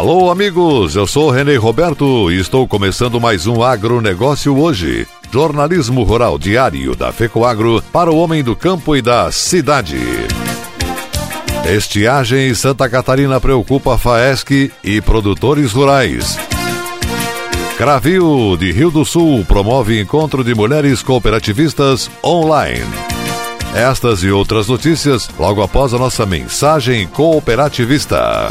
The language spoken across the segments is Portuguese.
Alô, amigos, eu sou Renê Roberto e estou começando mais um agronegócio hoje. Jornalismo rural diário da FECOAGro para o homem do campo e da cidade. Estiagem em Santa Catarina preocupa FAESC e produtores rurais. Cravil de Rio do Sul promove encontro de mulheres cooperativistas online. Estas e outras notícias logo após a nossa mensagem cooperativista.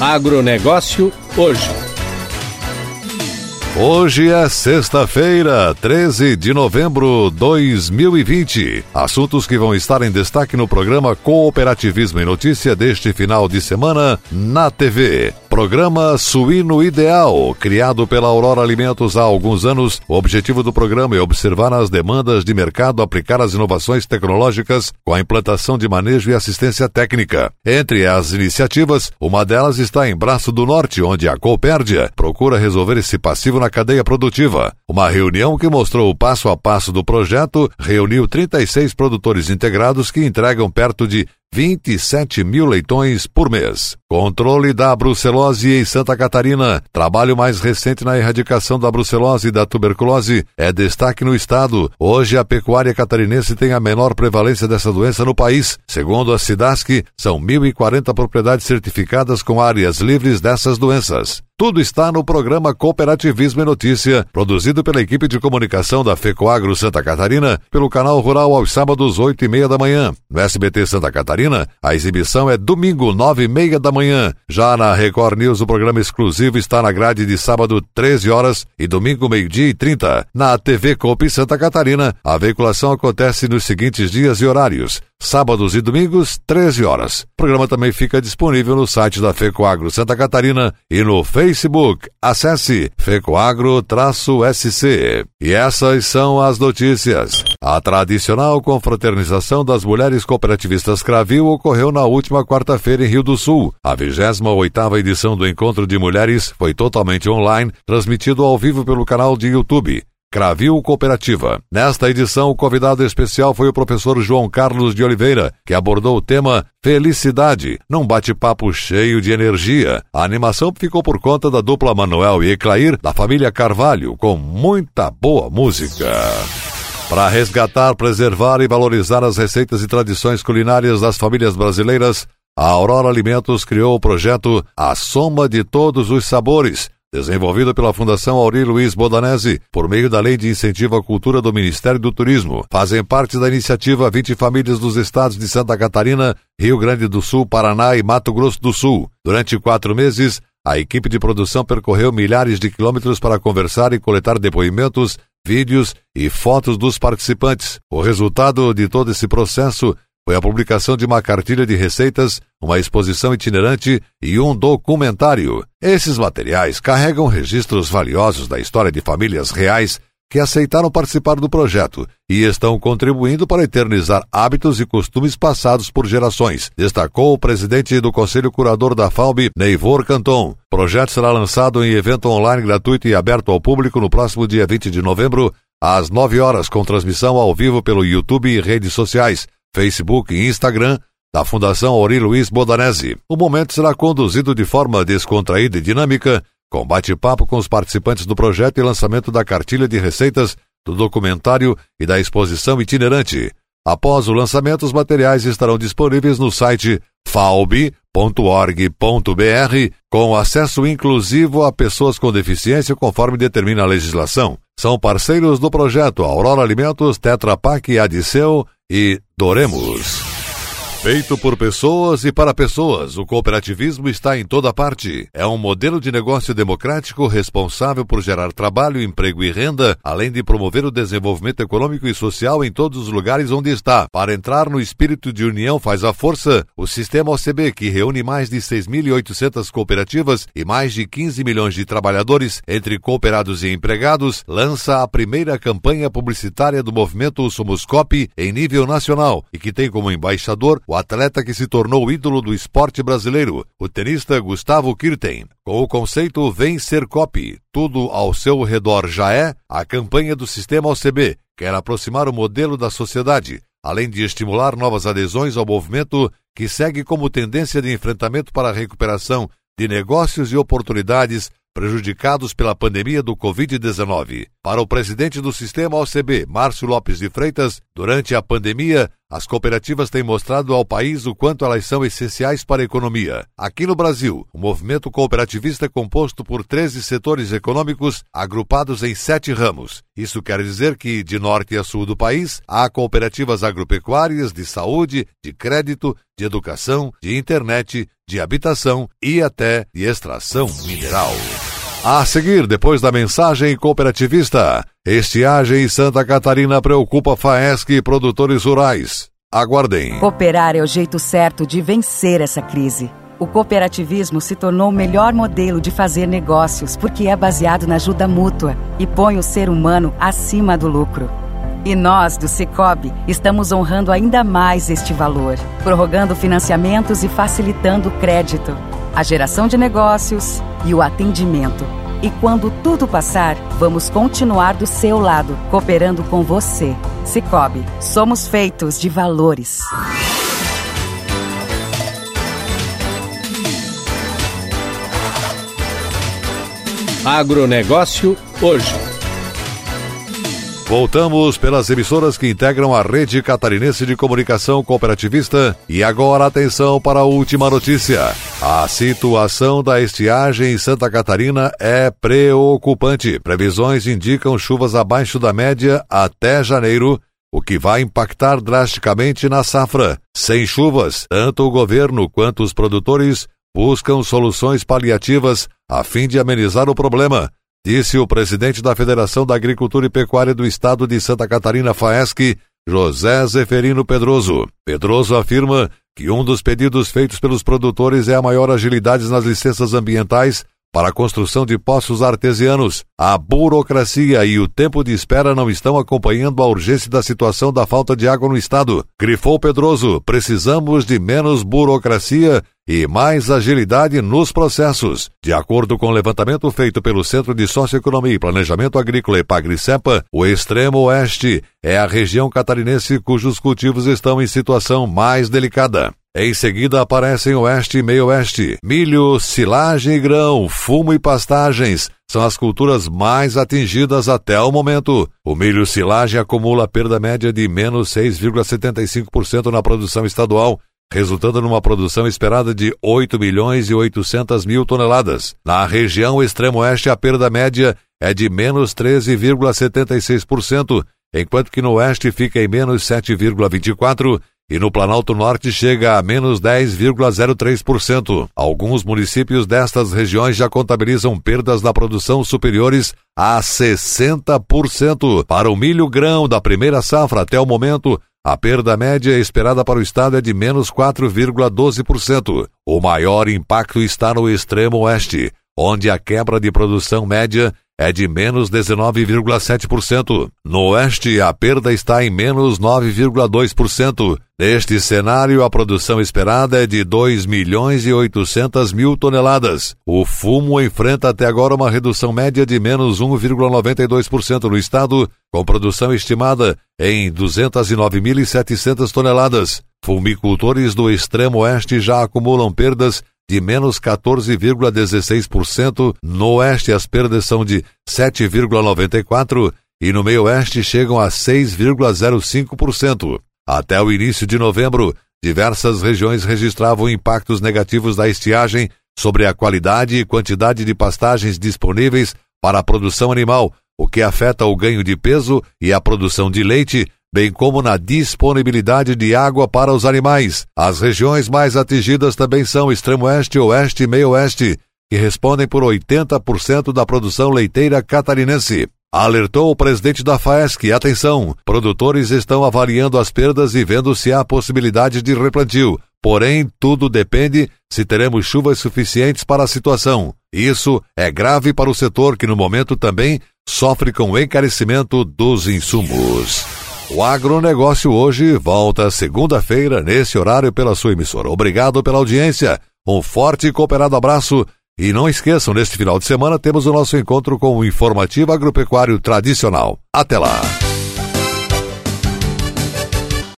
Agronegócio hoje. Hoje é sexta-feira, 13 de novembro de 2020. Assuntos que vão estar em destaque no programa Cooperativismo e Notícia deste final de semana na TV. Programa Suíno Ideal, criado pela Aurora Alimentos há alguns anos. O objetivo do programa é observar as demandas de mercado, aplicar as inovações tecnológicas com a implantação de manejo e assistência técnica. Entre as iniciativas, uma delas está em Braço do Norte, onde a Coopérdia procura resolver esse passivo na cadeia produtiva. Uma reunião que mostrou o passo a passo do projeto reuniu 36 produtores integrados que entregam perto de 27 mil leitões por mês. Controle da brucelose em Santa Catarina. Trabalho mais recente na erradicação da brucelose e da tuberculose é destaque no estado. Hoje a pecuária catarinense tem a menor prevalência dessa doença no país. Segundo a SIDASC, são 1.040 propriedades certificadas com áreas livres dessas doenças. Tudo está no programa Cooperativismo e Notícia, produzido pela equipe de comunicação da FECOAGRO Santa Catarina, pelo canal Rural aos sábados, 8 e meia da manhã. No SBT Santa Catarina, a exibição é domingo, 9 e meia da manhã. Já na Record News, o programa exclusivo está na grade de sábado, 13 horas e domingo, meio-dia e 30. Na TV Coop Santa Catarina, a veiculação acontece nos seguintes dias e horários sábados e domingos, 13 horas. O programa também fica disponível no site da FECOAGRO Santa Catarina e no Facebook. Acesse FECOAGRO-SC. E essas são as notícias. A tradicional confraternização das mulheres cooperativistas Cravil ocorreu na última quarta-feira em Rio do Sul. A 28ª edição do Encontro de Mulheres foi totalmente online, transmitido ao vivo pelo canal de YouTube. Cravil Cooperativa. Nesta edição, o convidado especial foi o professor João Carlos de Oliveira, que abordou o tema Felicidade, num bate-papo cheio de energia. A animação ficou por conta da dupla Manuel e Eclair, da família Carvalho, com muita boa música. Para resgatar, preservar e valorizar as receitas e tradições culinárias das famílias brasileiras, a Aurora Alimentos criou o projeto A Soma de Todos os Sabores desenvolvido pela Fundação Auri Luiz Bodanese, por meio da Lei de Incentivo à Cultura do Ministério do Turismo. Fazem parte da iniciativa 20 famílias dos estados de Santa Catarina, Rio Grande do Sul, Paraná e Mato Grosso do Sul. Durante quatro meses, a equipe de produção percorreu milhares de quilômetros para conversar e coletar depoimentos, vídeos e fotos dos participantes. O resultado de todo esse processo foi a publicação de uma cartilha de receitas, uma exposição itinerante e um documentário. Esses materiais carregam registros valiosos da história de famílias reais que aceitaram participar do projeto e estão contribuindo para eternizar hábitos e costumes passados por gerações, destacou o presidente do Conselho Curador da FAUB, Neivor Canton. O projeto será lançado em evento online gratuito e aberto ao público no próximo dia 20 de novembro, às 9 horas, com transmissão ao vivo pelo YouTube e redes sociais. Facebook e Instagram da Fundação Ori Luiz Bodanese. O momento será conduzido de forma descontraída e dinâmica, com bate-papo com os participantes do projeto e lançamento da cartilha de receitas, do documentário e da exposição itinerante. Após o lançamento, os materiais estarão disponíveis no site faub.org.br, com acesso inclusivo a pessoas com deficiência conforme determina a legislação. São parceiros do projeto Aurora Alimentos, Tetra Pak, Adiceu e Doremos. Feito por pessoas e para pessoas, o cooperativismo está em toda parte. É um modelo de negócio democrático responsável por gerar trabalho, emprego e renda, além de promover o desenvolvimento econômico e social em todos os lugares onde está. Para entrar no espírito de união faz a força, o sistema OCB, que reúne mais de 6.800 cooperativas e mais de 15 milhões de trabalhadores, entre cooperados e empregados, lança a primeira campanha publicitária do movimento Somos Cop em nível nacional e que tem como embaixador o atleta que se tornou ídolo do esporte brasileiro, o tenista Gustavo Kirten. Com o conceito Vem Ser Copy, tudo ao seu redor já é, a campanha do Sistema OCB quer aproximar o modelo da sociedade, além de estimular novas adesões ao movimento que segue como tendência de enfrentamento para a recuperação de negócios e oportunidades prejudicados pela pandemia do Covid-19. Para o presidente do sistema OCB, Márcio Lopes de Freitas, durante a pandemia, as cooperativas têm mostrado ao país o quanto elas são essenciais para a economia. Aqui no Brasil, o movimento cooperativista é composto por 13 setores econômicos agrupados em sete ramos. Isso quer dizer que, de norte a sul do país, há cooperativas agropecuárias, de saúde, de crédito, de educação, de internet, de habitação e até de extração mineral. A seguir, depois da mensagem cooperativista, estiagem em Santa Catarina preocupa Faesc e produtores rurais. Aguardem. Cooperar é o jeito certo de vencer essa crise. O cooperativismo se tornou o melhor modelo de fazer negócios porque é baseado na ajuda mútua e põe o ser humano acima do lucro. E nós, do Cicobi, estamos honrando ainda mais este valor, prorrogando financiamentos e facilitando o crédito a geração de negócios e o atendimento. E quando tudo passar, vamos continuar do seu lado, cooperando com você. Cicobi, somos feitos de valores. Agronegócio hoje. Voltamos pelas emissoras que integram a rede catarinense de comunicação cooperativista e agora atenção para a última notícia. A situação da estiagem em Santa Catarina é preocupante. Previsões indicam chuvas abaixo da média até janeiro, o que vai impactar drasticamente na safra. Sem chuvas, tanto o governo quanto os produtores buscam soluções paliativas a fim de amenizar o problema disse o presidente da Federação da Agricultura e Pecuária do Estado de Santa Catarina, FAESC, José Zeferino Pedroso. Pedroso afirma que um dos pedidos feitos pelos produtores é a maior agilidade nas licenças ambientais para a construção de poços artesianos. A burocracia e o tempo de espera não estão acompanhando a urgência da situação da falta de água no estado. Grifou Pedroso: precisamos de menos burocracia e mais agilidade nos processos. De acordo com o levantamento feito pelo Centro de Socioeconomia e Planejamento Agrícola Epagri-Cepa, o extremo oeste é a região catarinense cujos cultivos estão em situação mais delicada. Em seguida aparecem oeste e meio-oeste. Milho, silagem e grão, fumo e pastagens são as culturas mais atingidas até o momento. O milho silagem acumula perda média de menos 6,75% na produção estadual, resultando numa produção esperada de 8 milhões e 800 mil toneladas. Na região extremo-oeste, a perda média é de menos 13,76%, enquanto que no oeste fica em menos 7,24% e no Planalto Norte chega a menos 10,03%. Alguns municípios destas regiões já contabilizam perdas na produção superiores a 60%. Para o milho grão da primeira safra até o momento, a perda média esperada para o estado é de menos 4,12%. O maior impacto está no extremo oeste, onde a quebra de produção média é de menos 19,7%. No oeste, a perda está em menos 9,2%. Neste cenário, a produção esperada é de 2 milhões e 800 mil toneladas. O fumo enfrenta até agora uma redução média de menos 1,92% no estado, com produção estimada em 209.700 toneladas. Fumicultores do extremo oeste já acumulam perdas de menos 14,16%, no oeste as perdas são de 7,94% e no meio oeste chegam a 6,05%. Até o início de novembro, diversas regiões registravam impactos negativos da estiagem sobre a qualidade e quantidade de pastagens disponíveis para a produção animal, o que afeta o ganho de peso e a produção de leite, bem como na disponibilidade de água para os animais. As regiões mais atingidas também são extremo oeste, oeste e meio oeste, que respondem por 80% da produção leiteira catarinense. Alertou o presidente da FAESC, atenção, produtores estão avaliando as perdas e vendo se há possibilidade de replantio. Porém, tudo depende se teremos chuvas suficientes para a situação. Isso é grave para o setor que no momento também sofre com o encarecimento dos insumos. O agronegócio hoje volta segunda-feira, nesse horário, pela sua emissora. Obrigado pela audiência. Um forte e cooperado abraço e não esqueçam, neste final de semana temos o nosso encontro com o Informativo Agropecuário Tradicional. Até lá!